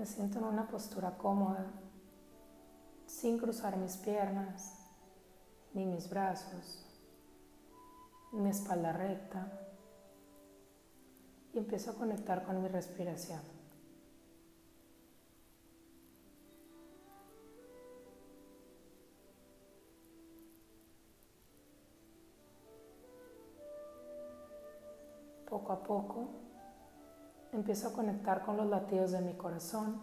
Me siento en una postura cómoda, sin cruzar mis piernas ni mis brazos, mi espalda recta y empiezo a conectar con mi respiración. Poco a poco empiezo a conectar con los latidos de mi corazón.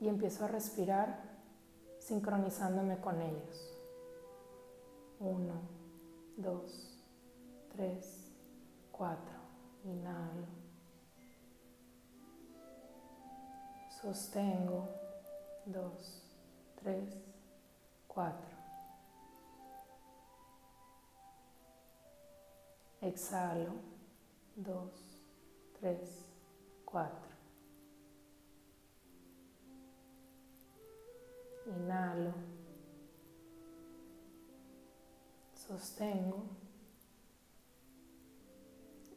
Y empiezo a respirar sincronizándome con ellos. Uno, dos, tres, cuatro. Inhalo. Sostengo. Dos, tres, cuatro. Exhalo. Dos, tres, cuatro. Inhalo. Sostengo.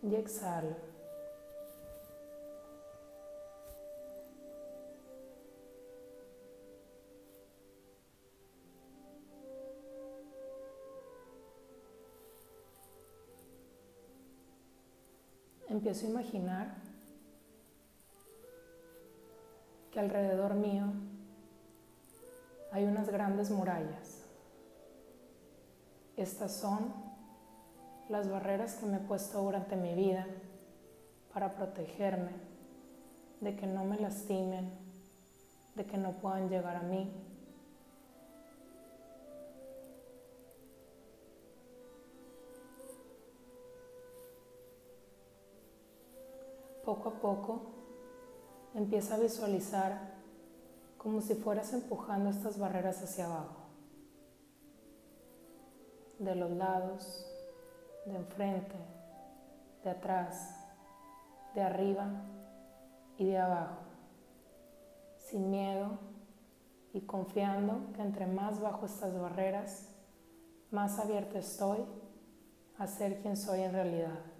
Y exhalo. Empiezo a imaginar que alrededor mío hay unas grandes murallas. Estas son las barreras que me he puesto durante mi vida para protegerme de que no me lastimen, de que no puedan llegar a mí. Poco a poco empieza a visualizar como si fueras empujando estas barreras hacia abajo, de los lados, de enfrente, de atrás, de arriba y de abajo, sin miedo y confiando que entre más bajo estas barreras, más abierto estoy a ser quien soy en realidad.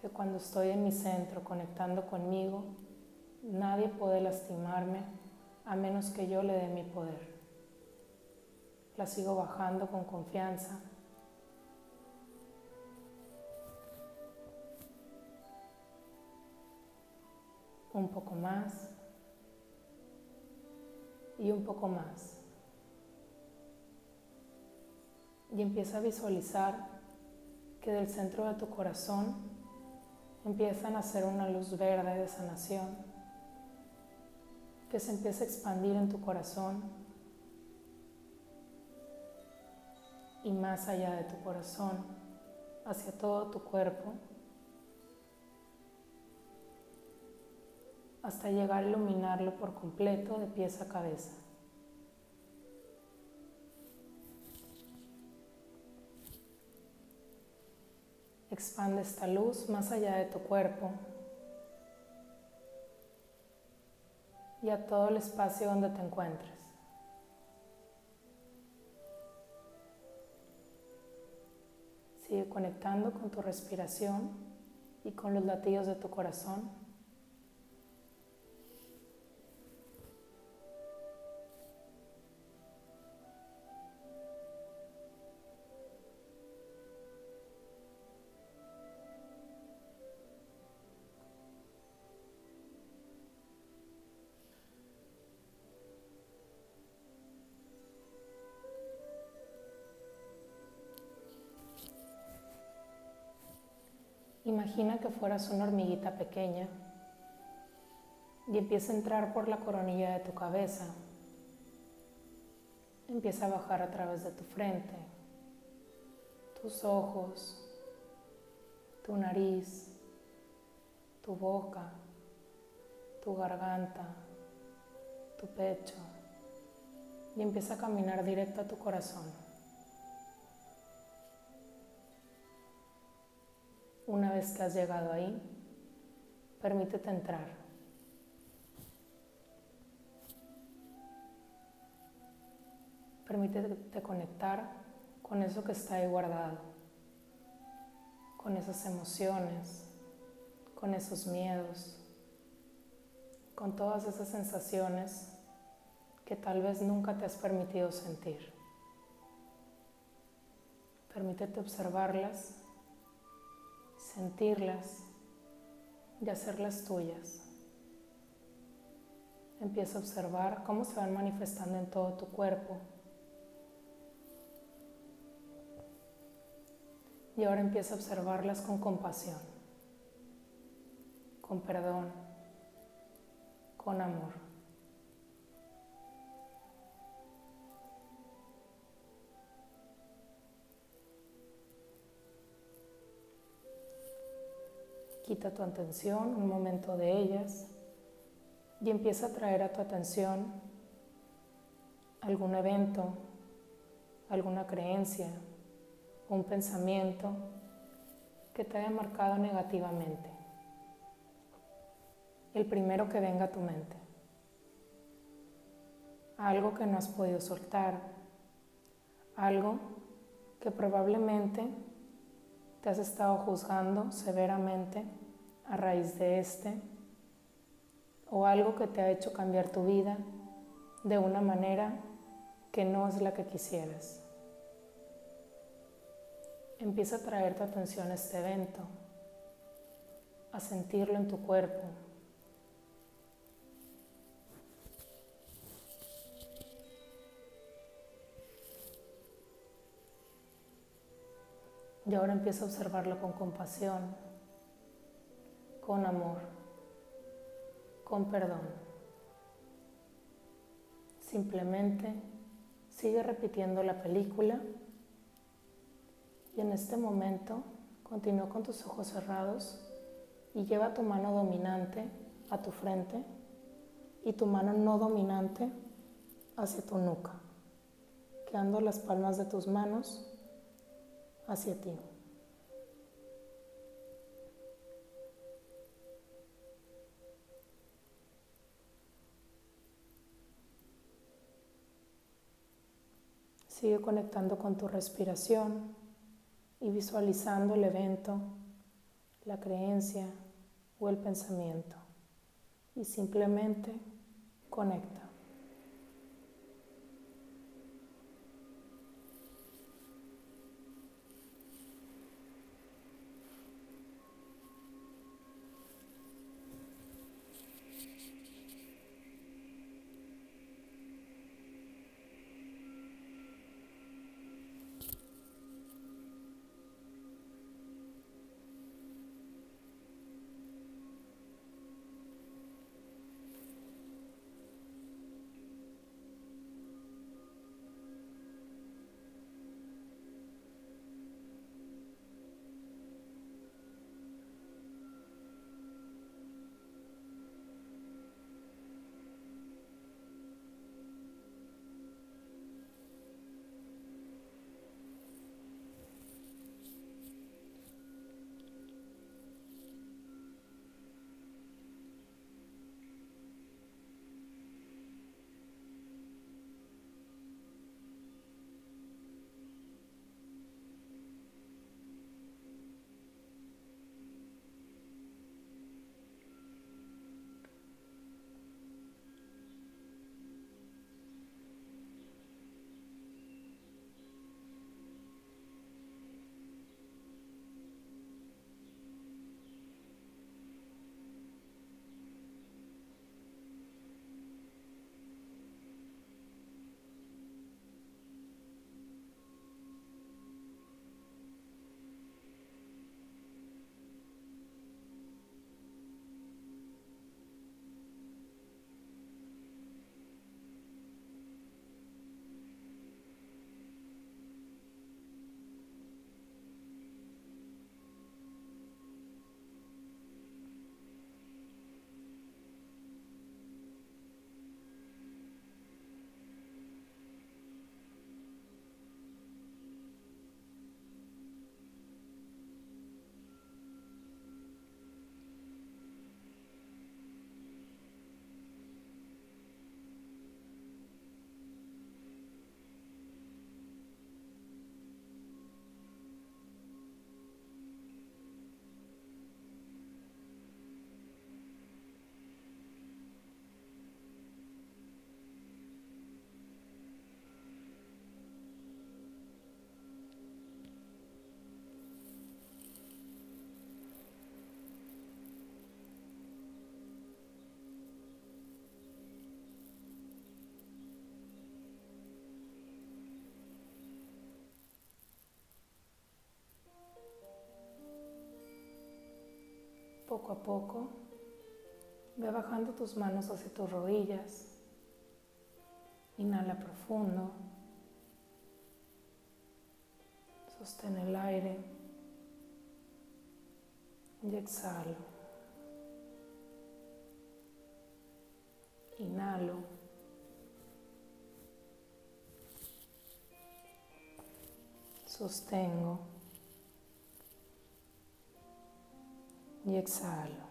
Que cuando estoy en mi centro conectando conmigo, Nadie puede lastimarme a menos que yo le dé mi poder. La sigo bajando con confianza. Un poco más. Y un poco más. Y empieza a visualizar que del centro de tu corazón empieza a nacer una luz verde de sanación que se empiece a expandir en tu corazón y más allá de tu corazón, hacia todo tu cuerpo, hasta llegar a iluminarlo por completo de pies a cabeza. Expande esta luz más allá de tu cuerpo y a todo el espacio donde te encuentres. Sigue conectando con tu respiración y con los latidos de tu corazón. Imagina que fueras una hormiguita pequeña y empieza a entrar por la coronilla de tu cabeza. Empieza a bajar a través de tu frente, tus ojos, tu nariz, tu boca, tu garganta, tu pecho y empieza a caminar directo a tu corazón. Una vez que has llegado ahí, permítete entrar. Permítete conectar con eso que está ahí guardado, con esas emociones, con esos miedos, con todas esas sensaciones que tal vez nunca te has permitido sentir. Permítete observarlas, sentirlas y hacerlas tuyas. Empieza a observar cómo se van manifestando en todo tu cuerpo. Y ahora empieza a observarlas con compasión, con perdón, con amor. Quita tu atención un momento de ellas y empieza a traer a tu atención algún evento, alguna creencia, un pensamiento que te haya marcado negativamente. El primero que venga a tu mente. Algo que no has podido soltar. Algo que probablemente te has estado juzgando severamente a raíz de este o algo que te ha hecho cambiar tu vida de una manera que no es la que quisieras. Empieza a traer tu atención a este evento, a sentirlo en tu cuerpo. Y ahora empieza a observarlo con compasión, con amor con perdón. Simplemente sigue repitiendo la película y en este momento continúa con tus ojos cerrados y lleva tu mano dominante a tu frente y tu mano no dominante hacia tu nuca, quedando las palmas de tus manos hacia ti. Sigue conectando con tu respiración y visualizando el evento, la creencia o el pensamiento. Y simplemente conecta. Poco a poco, ve bajando tus manos hacia tus rodillas. Inhala profundo. Sostén el aire y exhalo. Inhalo. Sostengo. Y exhalo.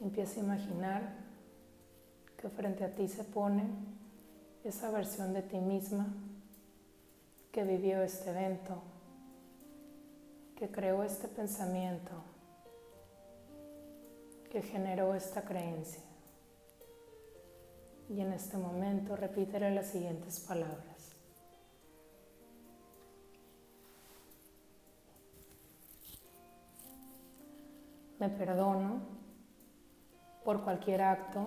Empieza a imaginar que frente a ti se pone esa versión de ti misma que vivió este evento, que creó este pensamiento, que generó esta creencia. Y en este momento repítele las siguientes palabras. Me perdono por cualquier acto,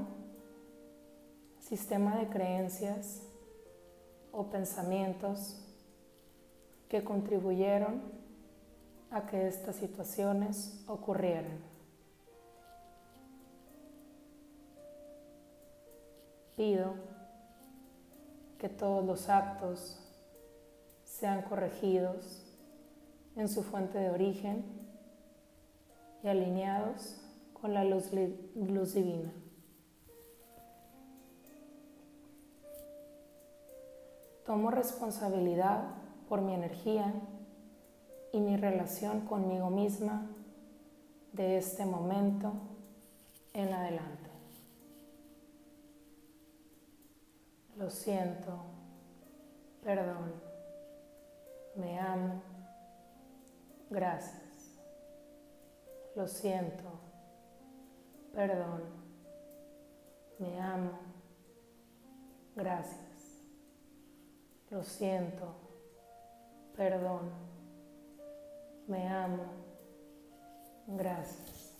sistema de creencias o pensamientos que contribuyeron a que estas situaciones ocurrieran. Pido que todos los actos sean corregidos en su fuente de origen y alineados con la luz, divina. Tomo responsabilidad por mi energía y mi relación conmigo misma de este momento en adelante. Lo siento, perdón, me amo, gracias. Lo siento, perdón, me amo, gracias, lo siento, perdón, me amo, gracias,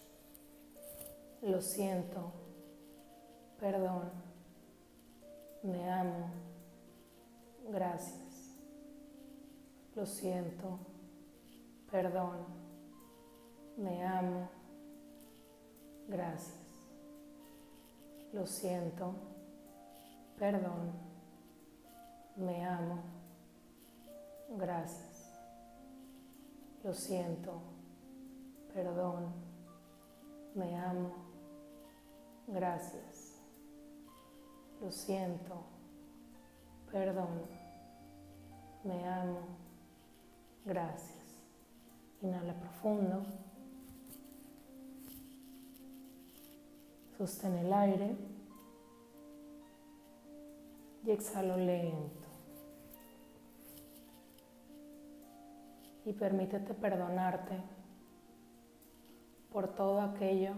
lo siento, perdón, me amo, gracias, lo siento, perdón, me amo, Gracias. Lo siento. Perdón. Me amo. Gracias. Lo siento. Perdón. Me amo. Gracias. Lo siento. Perdón. Me amo. Gracias. Inhala profundo. Sostén el aire y exhalo lento. Y permítete perdonarte por todo aquello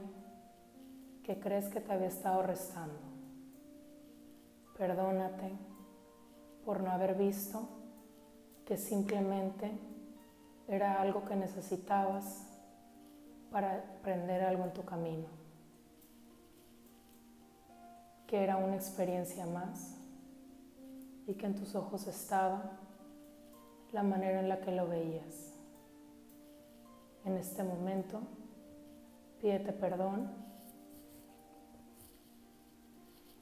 que crees que te había estado restando. Perdónate por no haber visto que simplemente era algo que necesitabas para aprender algo en tu camino que era una experiencia más y que en tus ojos estaba la manera en la que lo veías. En este momento, pídete perdón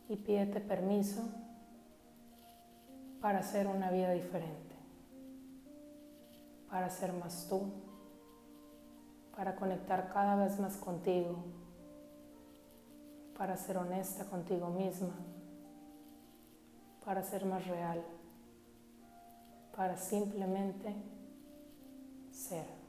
y pídete permiso para hacer una vida diferente, para ser más tú, para conectar cada vez más contigo para ser honesta contigo misma, para ser más real, para simplemente ser.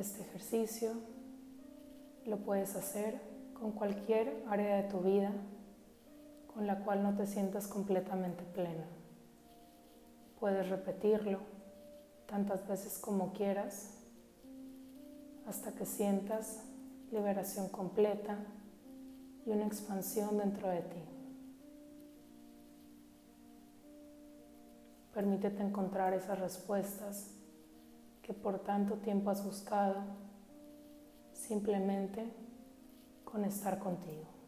Este ejercicio lo puedes hacer con cualquier área de tu vida con la cual no te sientas completamente plena. Puedes repetirlo tantas veces como quieras hasta que sientas liberación completa y una expansión dentro de ti. Permítete encontrar esas respuestas que por tanto tiempo has buscado simplemente con estar contigo.